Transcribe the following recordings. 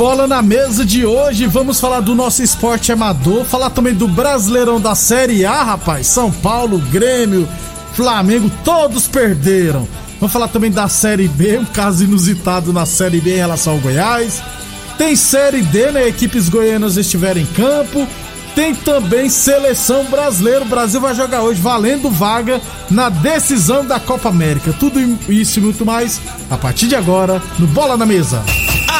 Bola na Mesa de hoje, vamos falar do nosso esporte amador, falar também do Brasileirão da Série A, rapaz. São Paulo, Grêmio, Flamengo, todos perderam. Vamos falar também da Série B, um caso inusitado na Série B em relação ao Goiás. Tem Série D, né? Equipes goianas estiverem em campo. Tem também seleção brasileira. O Brasil vai jogar hoje valendo vaga na decisão da Copa América. Tudo isso e muito mais a partir de agora no Bola na Mesa.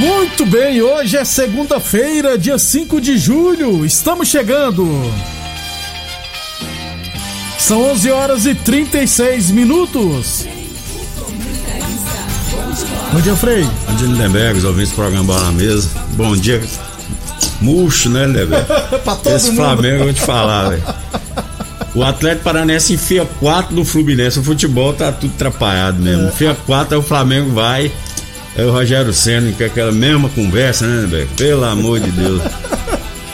Muito bem, hoje é segunda-feira, dia 5 de julho. Estamos chegando. São 11 horas e 36 minutos. Bom dia, Frei. Bom dia, Lindenberg, os ouvintes do programa Bola na Mesa. Bom dia. Murcho, né, Lindenberg? Esse mundo. Flamengo, eu vou te falar, velho. O Atlético Paranense enfia 4 no Fluminense. O futebol tá tudo atrapalhado mesmo. É. Enfia 4, aí o Flamengo vai. Aí o Rogério Senna, que é aquela mesma conversa, né, Lindenberg? Pelo amor de Deus.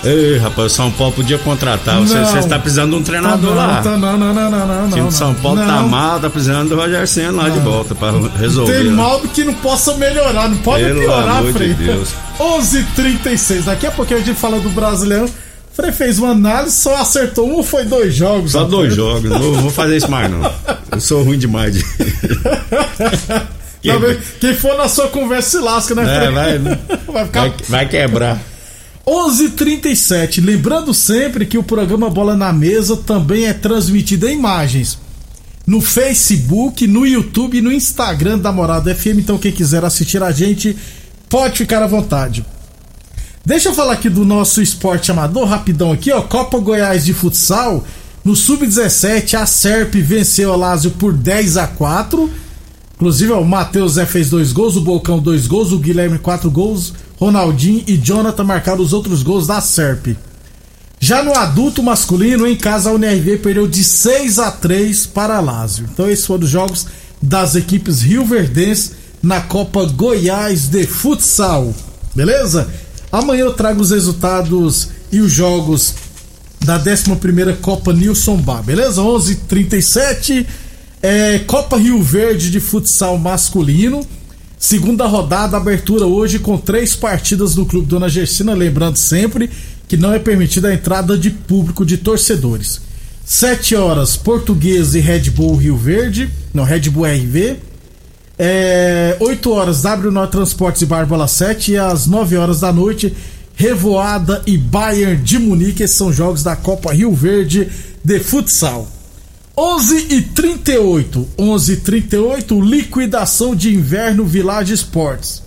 Ei, rapaz, o São Paulo podia contratar. Você, está precisando de um treinador tá lá. Tá, não, não, não, não, não. O time de São Paulo tá não. tá mal, tá precisando do Roger Senna lá de volta para resolver. Tem mal que não possa melhorar, não pode Pelo piorar, amor Frei. De Deus. 11:36. Daqui a pouquinho a gente fala do brasileiro. Frei fez uma análise, só acertou um ou foi dois jogos? Só dois jogos, não vou fazer isso mais não. Eu sou ruim demais de. quem, quem for na sua conversa se lasca, né? É, vai, vai, ficar... vai, vai quebrar. 11:37. Lembrando sempre que o programa Bola na Mesa também é transmitido em imagens no Facebook, no YouTube e no Instagram da Morada FM. Então quem quiser assistir a gente pode ficar à vontade. Deixa eu falar aqui do nosso esporte amador rapidão aqui, ó. Copa Goiás de futsal. No sub-17 a Serp venceu a Lázio por 10 a 4. Inclusive, o Matheus Zé fez dois gols, o Bolcão dois gols, o Guilherme quatro gols. Ronaldinho e Jonathan marcaram os outros gols da SERP. Já no adulto masculino, em casa, a UNRV perdeu de 6 a 3 para Lázio. Então, esses foram os jogos das equipes Rio Verdense na Copa Goiás de Futsal. Beleza? Amanhã eu trago os resultados e os jogos da 11 Copa Nilson Bar, beleza? 11:37 é Copa Rio Verde de futsal masculino. Segunda rodada, abertura hoje com três partidas do Clube Dona Gersina, lembrando sempre que não é permitida a entrada de público de torcedores. 7 horas, Português e Red Bull Rio Verde, não, Red Bull RV. É, 8 horas, W Transportes e Barbola 7. E às 9 horas da noite, Revoada e Bayern de Munique. Esses são jogos da Copa Rio Verde de futsal. 11 e 38, 11 e 38, liquidação de inverno Village Sports.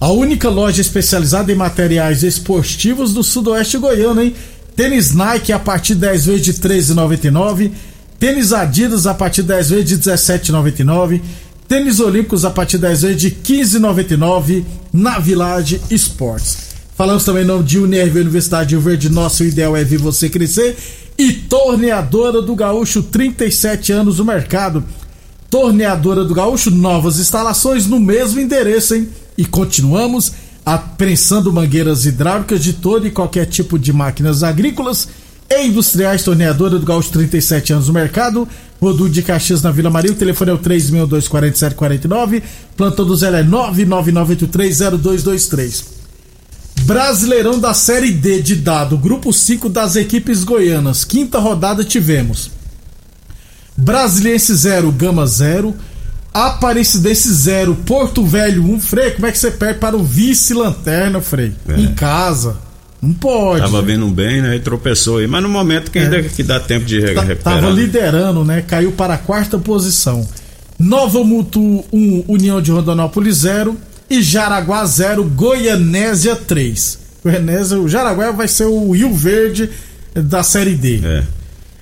A única loja especializada em materiais esportivos do sudoeste goiano, hein? Tênis Nike a partir de 10 vezes de 13,99. Tênis Adidas a partir de 10 vezes de 17,99. Tênis Olímpicos a partir de 10 vezes de 15,99 na Village Sports. Falamos também em nome de Unirv Universidade de Verde. Nosso ideal é ver você crescer e Torneadora do Gaúcho, 37 anos no mercado. Torneadora do Gaúcho, novas instalações no mesmo endereço, hein? E continuamos apreensando mangueiras hidráulicas de todo e qualquer tipo de máquinas agrícolas e industriais, torneadora do Gaúcho 37 anos no mercado, Rodu de Caxias na Vila Maria, o telefone é o 3624749, plantão do Zé é 999830223. Brasileirão da Série D de dado, grupo 5 das equipes goianas, quinta rodada tivemos Brasiliense 0, Gama 0, Aparecidense 0, Porto Velho 1. Um. Frei, como é que você perde para o vice-lanterna, Frei? É. Em casa. Não pode. Tava vindo bem, né? E tropeçou aí. Mas no momento que ainda é. que dá tempo de tá, recuperar. Tava né? liderando, né? Caiu para a quarta posição. Nova Mutu 1, União de Rondonópolis 0 e Jaraguá 0, Goianésia 3. Goianésia, o Jaraguá vai ser o Rio Verde da Série D. É.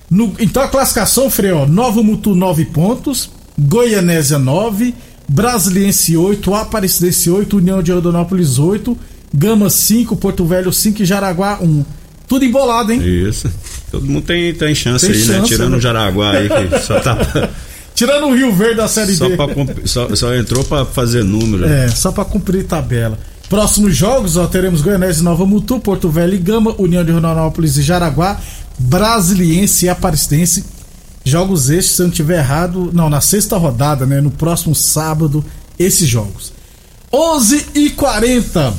No, então a classificação, Frei, ó, Nova Mutu 9 pontos, Goianésia 9, Brasiliense 8, Aparecidense 8, União de Rondonópolis 8, Gama 5, Porto Velho 5 e Jaraguá 1. Tudo embolado, hein? Isso. Todo mundo tem, tem chance tem aí, né? chance, né? Tirando né? o Jaraguá aí, que só tá. Tirando o Rio Verde da Série só D. Pra, só, só entrou para fazer número. É, só para cumprir tabela. Próximos jogos, ó, teremos Goianese e Nova Mutu, Porto Velho e Gama, União de Rondonópolis e Jaraguá, Brasiliense e Aparecidense. Jogos estes, se eu não tiver errado, não, na sexta rodada, né? No próximo sábado, esses jogos. 11 e 40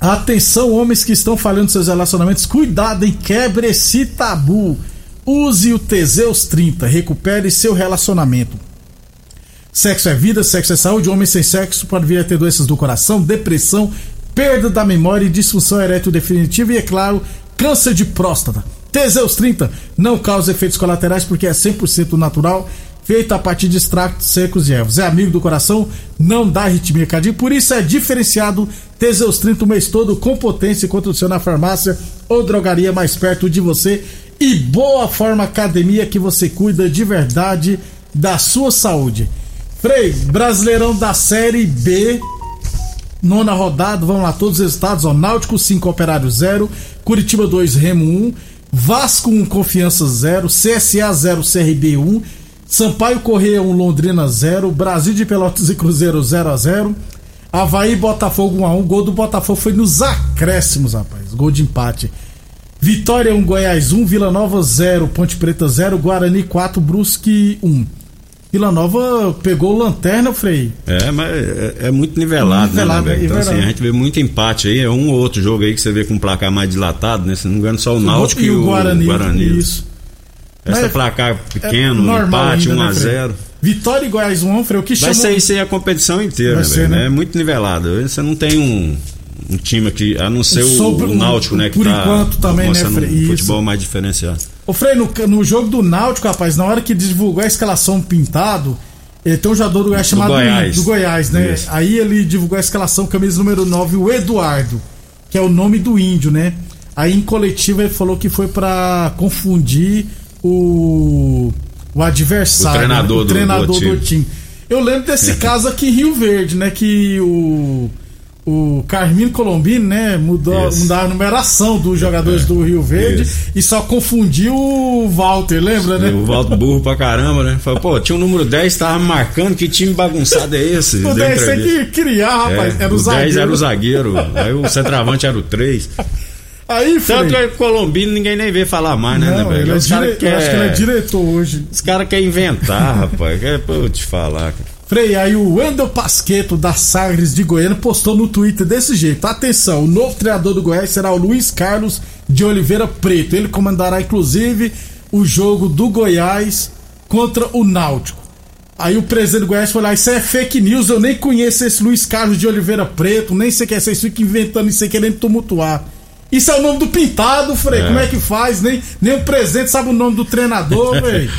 Atenção, homens que estão falhando seus relacionamentos, cuidado, hein? Quebre esse tabu. Use o Teseus 30, recupere seu relacionamento. Sexo é vida, sexo é saúde. Homem sem sexo pode vir a ter doenças do coração, depressão, perda da memória e disfunção erétil definitiva e, é claro, câncer de próstata. Teseus 30 não causa efeitos colaterais porque é 100% natural, feito a partir de extratos secos e ervas. É amigo do coração, não dá arritmia cardíaca, por isso é diferenciado Teseus 30 o mês todo com potência encontra o seu na farmácia ou drogaria mais perto de você e Boa Forma Academia que você cuida de verdade da sua saúde. Frei, Brasileirão da Série B, nona rodada, vamos lá, todos os resultados, ó, Náutico 5, Operário 0, Curitiba 2, Remo 1, Vasco 1, Confiança 0, CSA 0, CRB 1, Sampaio Correia 1, Londrina 0, Brasil de Pelotas e Cruzeiro 0 a 0 Havaí Botafogo 1x1, gol do Botafogo foi nos acréscimos, rapaz, gol de empate. Vitória 1, Goiás 1, Vila Nova 0, Ponte Preta 0, Guarani 4, Brusque 1. Vila Nova pegou lanterna, Frei. É, mas é, é muito nivelado, né, nivelado né, Então, assim, a gente vê muito empate aí. É um ou outro jogo aí que você vê com um placar mais dilatado, né? Se não me engano, só o Náutico e, o, Guarani. Guarani. Isso. Essa mas placar pequeno, é empate, 1x0. Né, Vitória e Goiás 1, Frei, o que chama... Vai ser isso aí a competição inteira, né, ser, né? É muito nivelado. Você não tem um um time aqui, a não ser o, o Náutico, né? Que por tá enquanto também, né, Frei? Um futebol mais diferenciado. Ô, Frei, no, no jogo do Náutico, rapaz, na hora que divulgou a escalação pintado, ele tem um jogador do Goiás chamado Goiás. do Goiás, né? Isso. Aí ele divulgou a escalação, camisa número 9, o Eduardo, que é o nome do índio, né? Aí em coletiva ele falou que foi para confundir o, o adversário, o treinador, né? o treinador do, do, time. do time. Eu lembro desse caso aqui em Rio Verde, né? Que o o Carmino Colombino, né, mudou, mudou a numeração dos jogadores é, do Rio Verde isso. e só confundiu o Walter, lembra, né? O Walter burro pra caramba, né? Falou, pô, tinha o número 10, tava marcando, que time bagunçado é esse? o 10 tem que criar, rapaz, é, era o, o zagueiro. 10 era o zagueiro, aí o centroavante era o 3. Aí, Tanto que o Colombino ninguém nem vê falar mais, né, Não, né, velho? É dire... quer... acho que ele é diretor hoje. Os caras querem inventar, rapaz. Quer, pô, eu te falar, cara. Frei, aí o Wendel Pasqueto da Sagres de Goiânia postou no Twitter desse jeito: atenção, o novo treinador do Goiás será o Luiz Carlos de Oliveira Preto. Ele comandará inclusive o jogo do Goiás contra o Náutico. Aí o presidente do Goiás falou: Isso é fake news, eu nem conheço esse Luiz Carlos de Oliveira Preto, nem sei quem é, vocês ficam inventando isso aí querendo tumultuar. Isso é o nome do pintado, Frei. É. Como é que faz? Nem, nem o presidente sabe o nome do treinador, velho.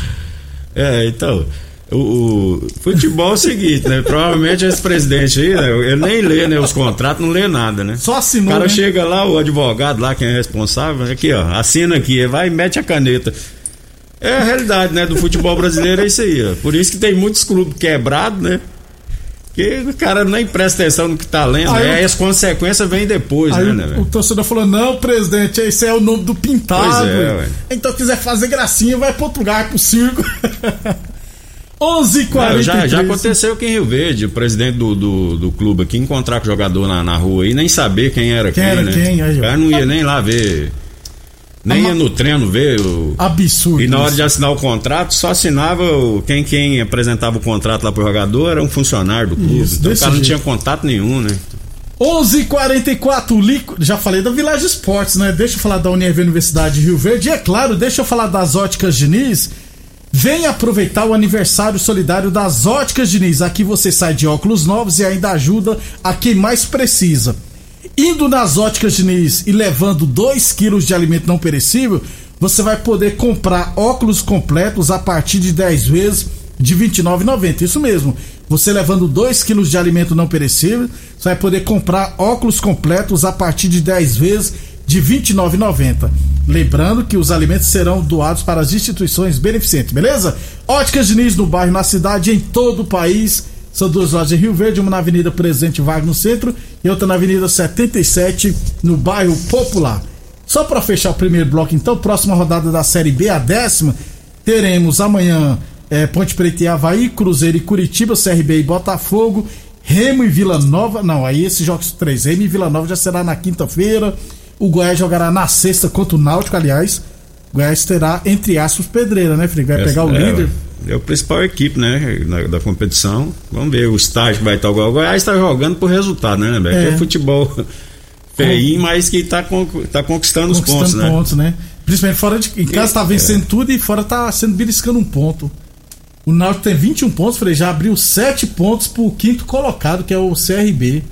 é, então. O, o, futebol é o seguinte, né? Provavelmente esse presidente aí, né? ele nem lê né, os contratos, não lê nada, né? Só assinou. O cara né? chega lá, o advogado lá, quem é responsável, aqui, ó, assina aqui, vai e mete a caneta. É a realidade, né? Do futebol brasileiro é isso aí, ó. Por isso que tem muitos clubes quebrados, né? Que o cara nem presta atenção no que tá lendo, aí, né? as consequências vêm depois, né, o, o, torcedor falou: não, presidente, esse é o nome do pintado. Pois é, então quiser fazer gracinha, vai pro outro lugar, pro circo. 11h43. Já, já aconteceu aqui em Rio Verde, o presidente do, do, do clube aqui encontrar com o jogador na, na rua e nem saber quem era quem. Quem era né? quem? O cara não ia nem lá ver. Nem ia no treino ver. O... Absurdo. E na hora de assinar o contrato, só assinava o... quem, quem apresentava o contrato lá pro jogador era um funcionário do clube. Isso, então o cara jeito. não tinha contato nenhum, né? 11:44 Lico... Já falei da Village Esportes, né? Deixa eu falar da Unirv Universidade de Rio Verde. E é claro, deixa eu falar das Óticas Diniz. Venha aproveitar o aniversário solidário das Óticas Diniz. Aqui você sai de óculos novos e ainda ajuda a quem mais precisa. Indo nas Óticas Diniz e levando 2 quilos de alimento não perecível, você vai poder comprar óculos completos a partir de 10 vezes de R$ 29,90. Isso mesmo. Você levando 2 quilos de alimento não perecível, você vai poder comprar óculos completos a partir de 10 vezes de R$ 29,90. Lembrando que os alimentos serão doados para as instituições beneficentes, beleza? Óticas Diniz no bairro, na cidade, em todo o país. São duas lojas em Rio Verde, uma na Avenida Presidente Vargas no centro e outra na Avenida 77 no bairro Popular. Só para fechar o primeiro bloco, então, próxima rodada da Série B, a décima, teremos amanhã é, Ponte Preta e Havaí, Cruzeiro e Curitiba, CRB e Botafogo, Remo e Vila Nova. Não, aí esses jogos três. Remo e Vila Nova já será na quinta-feira. O Goiás jogará na sexta contra o Náutico, aliás. O Goiás terá, entre aspas, pedreira, né, Felipe? Vai pegar o é, líder. É o principal equipe, né, da, da competição. Vamos ver o estágio vai estar. O Goiás está jogando por resultado, né, Beto? É. é futebol feinho, mas que está tá conquistando, os pontos, né? pontos, né? Principalmente fora de. Em casa está vencendo é. tudo e fora está sendo beliscando um ponto. O Náutico tem 21 pontos, falei, já abriu 7 pontos pro quinto colocado, que é o CRB.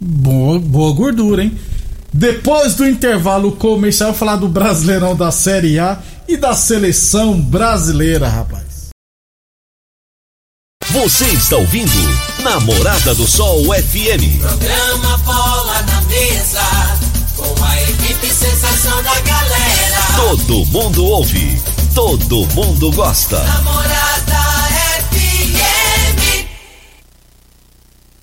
Boa, boa gordura, hein? Depois do intervalo comercial, eu vou falar do Brasileirão da Série A e da seleção brasileira, rapaz. Você está ouvindo Namorada do Sol FM. Programa Bola na Mesa, com a equipe sensação da galera. Todo mundo ouve, todo mundo gosta. Namorada FM.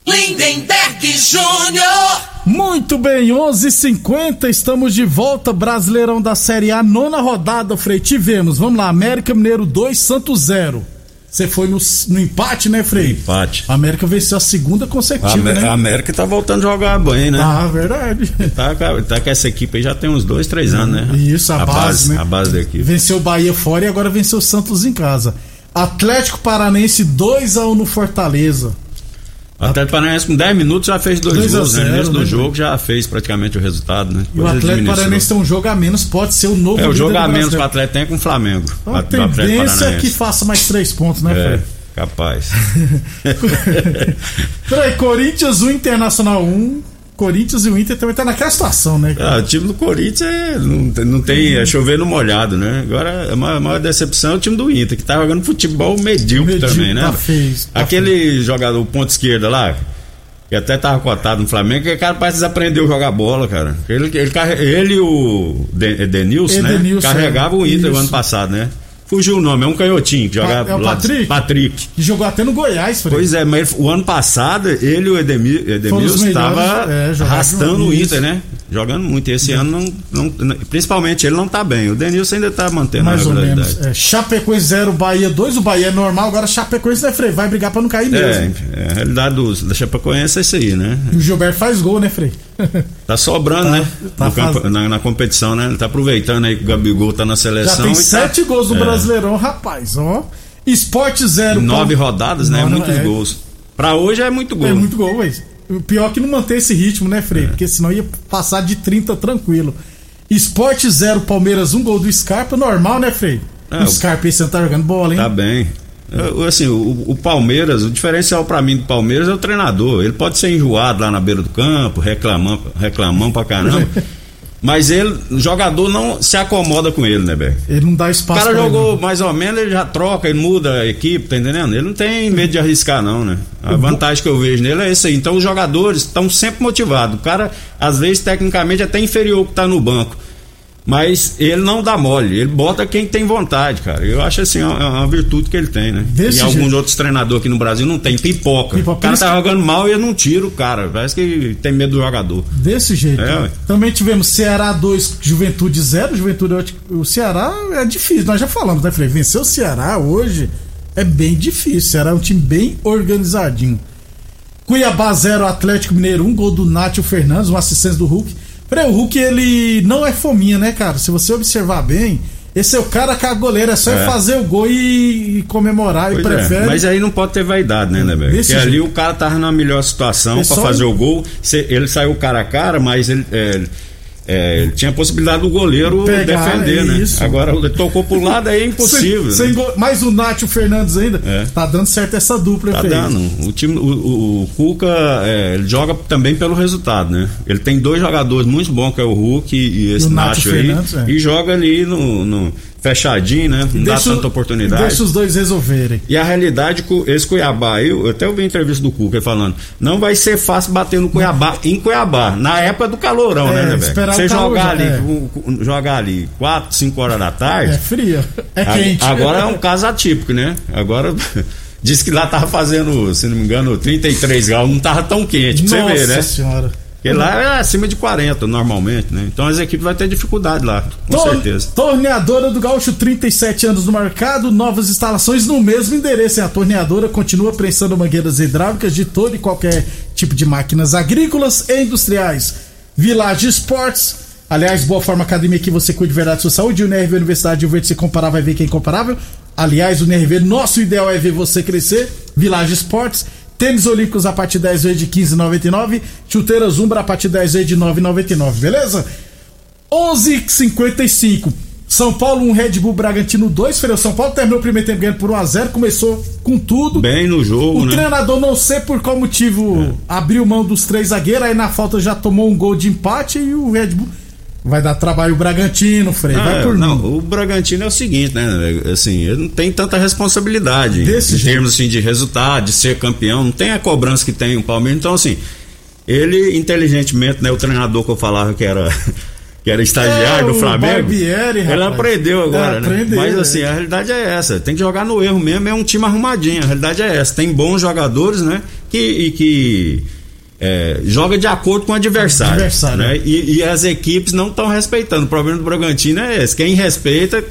Lindenberg Júnior. Muito bem, 11:50 h 50 estamos de volta, Brasileirão da Série A, nona rodada, Frei. Tivemos, vamos lá, América Mineiro 2, Santos 0. Você foi no, no, empate, né, Frei? Empate. A América venceu a segunda consecutiva, a, né? A América tá voltando a jogar bem, né? Ah, verdade. Tá, tá com essa equipe aí já tem uns dois, três anos, né? Isso, a, a base, base, né? A base da equipe. Venceu o Bahia fora e agora venceu o Santos em casa. Atlético Paranense 2 a 1 no Fortaleza. O Atlético Paranaense com 10 minutos já fez dois, dois gols, né? No início do né? jogo já fez praticamente o resultado, né? E o Atlético Paranaense tem um jogo a menos, pode ser o novo É, o jogo a menos que o Atlético tem com o Flamengo. Então, a tendência é que faça mais três pontos, né, é, Fred? Capaz. Peraí, Corinthians 1, Internacional 1. Corinthians e o Inter também tá naquela situação, né? Ah, o time do Corinthians é, não, não tem. É chover no molhado, né? Agora a maior, a maior decepção é o time do Inter, que tá jogando futebol medíocre, medíocre também, né? Tá fez, tá Aquele fez. jogador ponto esquerda lá, que até tava cotado no Flamengo, que o cara parece desaprendeu a jogar bola, cara. Ele, ele, ele e o Denilson, né? Carregava o Inter o ano passado, né? Fugiu o nome, é um canhotinho que jogava. É o Patrick? Patrick. Que jogou até no Goiás, Fred. Pois é, mas o ano passado ele e o Edemir, Edemilson estava é, arrastando o Inter, né? Jogando muito. E esse é. ano, não, não, principalmente, ele não tá bem. O Denilson ainda tá mantendo Mais a regularidade. Ou menos. É, Chapecoense 0, Bahia 2. O Bahia é normal, agora Chapecoense né, Frei? Vai brigar pra não cair mesmo. É, é a realidade do, da Chapecoense é isso aí, né? E o Gilberto faz gol, né, Frei? Tá sobrando, tá, né? Tá campo, na, na, competição, né? Ele tá aproveitando aí que o Gabigol tá na seleção. Já tem tá- sete tá... gols no é. Brasileirão, rapaz, ó. Esporte 0. Nove rodadas, né? Muitos é. gols. Pra hoje é muito gol. É muito gol, mas pior é que não manter esse ritmo, né, Frei? É. Porque senão ia passar de 30 tranquilo. Esporte 0, Palmeiras 1 um gol do Scarpa, normal, né, Frei? É, o Scarpa esse ano tá jogando bola, hein? Tá bem. Assim, o, o Palmeiras, o diferencial para mim do Palmeiras é o treinador. Ele pode ser enjoado lá na beira do campo, reclamando, reclamando pra caramba. Mas ele, o jogador não se acomoda com ele, né, Beck? Ele não dá espaço. O cara jogou ele. mais ou menos, ele já troca, ele muda a equipe, tá entendendo? Ele não tem medo de arriscar, não, né? A vantagem que eu vejo nele é essa aí. Então os jogadores estão sempre motivados. O cara, às vezes, tecnicamente, até inferior que tá no banco. Mas ele não dá mole, ele bota quem tem vontade, cara. Eu acho assim, é uma virtude que ele tem, né? Desse e alguns outros treinadores aqui no Brasil não tem, pipoca. pipoca. O cara tá jogando mal e ele não tira o cara. Parece que tem medo do jogador. Desse jeito. É, Também tivemos Ceará 2, Juventude 0. Juventude, o Ceará é difícil, nós já falamos, né, Frei? Vencer o Ceará hoje é bem difícil. Era um time bem organizadinho. Cuiabá 0, Atlético Mineiro 1, um, gol do Nátio Fernandes, um assistente do Hulk. Peraí, o Hulk ele não é fominha, né, cara? Se você observar bem, esse é o cara que a goleira é só é. fazer o gol e, e comemorar pois e é. prefere. É. Mas aí não pode ter vaidade, né, né, velho? Porque jeito. ali o cara tava na melhor situação para fazer o gol. Ele saiu cara a cara, mas ele. É, é, tinha a possibilidade do goleiro Pegar, defender, é né? Isso. Agora ele tocou pro lado aí é impossível. Sem, né? sem mais o Nátio Fernandes ainda. É. Tá dando certo essa dupla, Tá dando. O time, o, o, o Cuca, é, ele joga também pelo resultado, né? Ele tem dois jogadores muito bons, que é o Hulk e, e esse Nátio aí. É. E joga ali no, no fechadinho, né? Não deixa, dá tanta oportunidade. Deixa os dois resolverem. E a realidade, esse Cuiabá, eu, eu até ouvi a entrevista do Cuca falando, não vai ser fácil bater no Cuiabá, em Cuiabá, na época do calorão, é, né, né Você jogar ali, é. jogar ali 4, 5 horas da tarde. É frio, é quente. Agora é um caso atípico, né? Agora. Diz que lá tava fazendo, se não me engano, 33 graus, não tava tão quente, pra Nossa você ver, né? Senhora. Porque lá é acima de 40 normalmente, né? Então as equipes vão ter dificuldade lá, com Tor certeza. Torneadora do Gaúcho, 37 anos no mercado, novas instalações no mesmo endereço. A torneadora continua prensando mangueiras hidráulicas de todo e qualquer tipo de máquinas agrícolas e industriais. Village Sports, aliás, Boa Forma Academia que você cuide de verdade sua saúde. E o NRV Universidade de Verde se comparar, vai ver quem é incomparável. Aliás, o NRV, nosso ideal é ver você crescer. Village Sports. Tênis Olímpicos a partir de 10 vezes de 15,99. Chuteiras Umbra a partir de 10 vezes de 9,99. Beleza? 11:55. São Paulo 1, Red Bull Bragantino 2. Feira São Paulo terminou o primeiro tempo ganhando por 1x0. Começou com tudo. Bem no jogo, o né? Treinador, não sei por qual motivo, é. abriu mão dos três zagueiros. Aí na falta já tomou um gol de empate e o Red Bull Vai dar trabalho o Bragantino, Frei. Ah, vai por não, mim. o Bragantino é o seguinte, né? Assim, ele não tem tanta responsabilidade Desse em jeito. termos assim, de resultado, de ser campeão, não tem a cobrança que tem o Palmeiras. Então, assim, ele inteligentemente, né? O treinador que eu falava que era. Que era estagiário é, do Flamengo. Barbieri, ele aprendeu agora, é, né? Mas assim, é. a realidade é essa. Tem que jogar no erro mesmo, é um time arrumadinho. A realidade é essa. Tem bons jogadores, né? Que, e que é, joga de acordo com o adversário. adversário. Né? E, e, as equipes não estão respeitando. O problema do Bragantino é esse. Quem respeita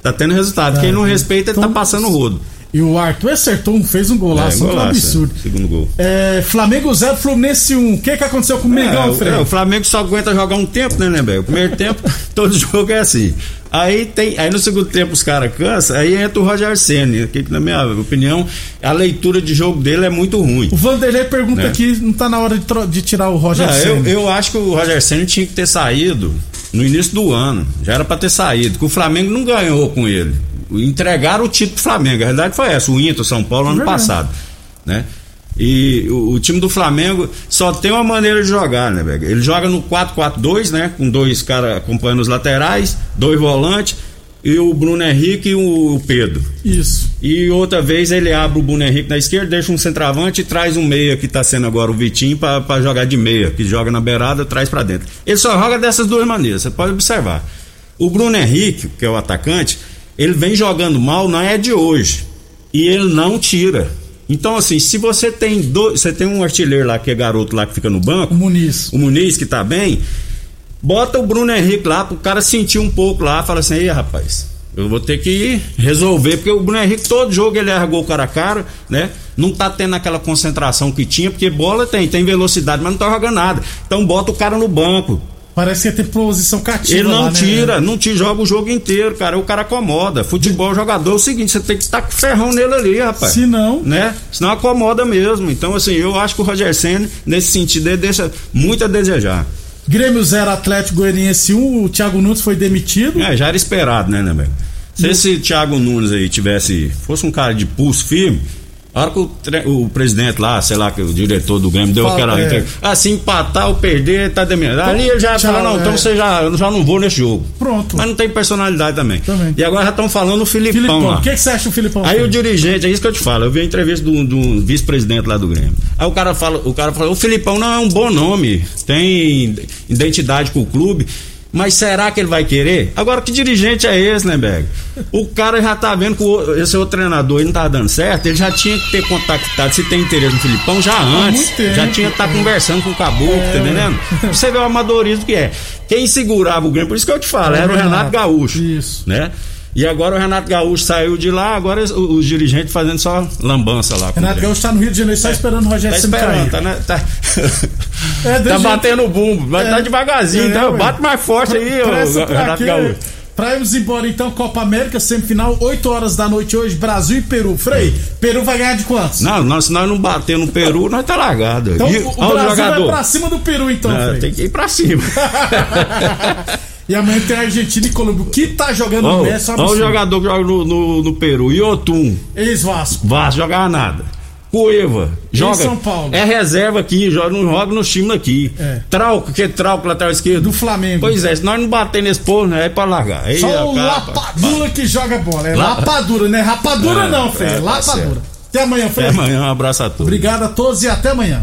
tá tendo resultado. Quem não respeita então, tá passando o rodo. E o Arthur acertou, um, fez um golaço, é, golaço, um absurdo. É, segundo gol. É, Flamengo 0, Fluminense 1. Um. O que que aconteceu com o Mengão, é, Fred? É, o Flamengo só aguenta jogar um tempo, né, né, velho? O primeiro tempo, todo jogo é assim. Aí tem, aí no segundo tempo os caras cansam, aí entra o Roger Senna, que na minha opinião, a leitura de jogo dele é muito ruim. O Vanderlei pergunta né? aqui, não tá na hora de, de tirar o Roger não, Senna. Eu, eu acho que o Roger Senna tinha que ter saído no início do ano. Já era para ter saído, que o Flamengo não ganhou com ele entregaram o título do Flamengo. A realidade foi essa, o Inter, São Paulo, ano passado. Né? E o, o, time do Flamengo só tem uma maneira de jogar, né, velho? Ele joga no 4-4-2, né? Com dois caras acompanhando os laterais, dois volantes e o Bruno Henrique e o Pedro. Isso. E outra vez ele abre o Bruno Henrique na esquerda, deixa um centroavante e traz um meia que tá sendo agora o Vitinho para jogar de meia, que joga na beirada, traz para dentro. Ele só joga dessas duas maneiras, você pode observar. O Bruno Henrique, que é o atacante, ele vem jogando mal, não é de hoje. E ele não tira. Então, assim, se você tem dois. Você tem um artilheiro lá que é garoto lá que fica no banco. O Muniz. O Muniz que tá bem. Bota o Bruno Henrique lá pro cara sentir um pouco lá. Fala assim, aí, rapaz. Eu vou ter que resolver, porque o Bruno Henrique, todo jogo ele o cara a cara, né? Não tá tendo aquela concentração que tinha, porque bola tem, tem velocidade, mas não tá jogando nada. Então bota o cara no banco. Parece que ia ter posição cativa. Ele não lá, tira, né? não te joga o jogo inteiro, cara. O cara acomoda. Futebol, jogador é o seguinte, você tem que estar com ferrão nele ali, rapaz. Se não. Né? Senão acomoda mesmo. Então, assim, eu acho que o Roger Senna, nesse sentido, ele deixa muito a desejar. Grêmio 0, Atlético Goianiense 1, um, o Thiago Nunes foi demitido. É, já era esperado, né, né, velho? Se esse Thiago Nunes aí tivesse. fosse um cara de pulso firme a hora que o, o, presidente lá, sei lá, que o diretor do Grêmio deu aquela. É. Ah, se empatar ou perder, tá demitido. Ali ele já fala, não, então é. então você já, eu já não vou nesse jogo. Pronto. Mas não tem personalidade também. também. E agora já estão falando o Filipão, Filipão. lá. O que, que, você acha do Filipão? Aí o dirigente, é isso que eu te falo, eu vi a entrevista do, do vice-presidente lá do Grêmio. Aí o cara fala, o cara falou, o Filipão não é um bom nome, tem identidade com o clube. Mas será que ele vai querer? Agora, que dirigente é esse, né, Beg? O cara já tá vendo que o, esse outro treinador ele não tá dando certo, ele já tinha que ter contactado, se tem interesse no Filipão, já antes. Tempo, já tinha que estar tá conversando com o Caboclo, é, tá entendendo? Você vê o amadorismo que é. Quem segurava o Grêmio, por isso que eu te falo, é, era o Renato Gaúcho. Isso. Né? E agora o Renato Gaúcho saiu de lá, agora os, dirigentes fazendo só lambança lá. Renato Gaúcho tá no Rio de Janeiro só é, esperando o Rogério tá esperando, tá, né, tá, é, tá batendo o bumbo, mas tá é, devagarzinho, então bate mais forte aí, o Renato Gaúcho. Pra irmos embora então, Copa América, semifinal, 8 horas da noite hoje, Brasil e Peru. Frei, Peru vai ganhar de quantos? Não, nós, se nós não bater no Peru, nós tá largado. Então e, o, o Brasil jogador. vai pra cima do Peru então, não, Frei. Tem que ir pra cima. e amanhã tem Argentina e Colômbia. O que tá jogando oh, o Messi? Olha o jogador que joga no, no, no Peru, Iotun. Ex-Vasco. Vasco, jogava nada. Cueva. Joga. Em São Paulo. É reserva aqui, joga, não joga no time aqui. É. Trauco, que é Trauco lateral esquerdo. Do Flamengo. Pois é, se nós não bater nesse povo, né, é pra largar. Aí, Só o Lapadura que joga bola. É La... Lapadura, né? Rapadura é, não, Fê. É, tá Lapadura. até amanhã, Fê. Até amanhã, um abraço a todos. Obrigado a todos e até amanhã.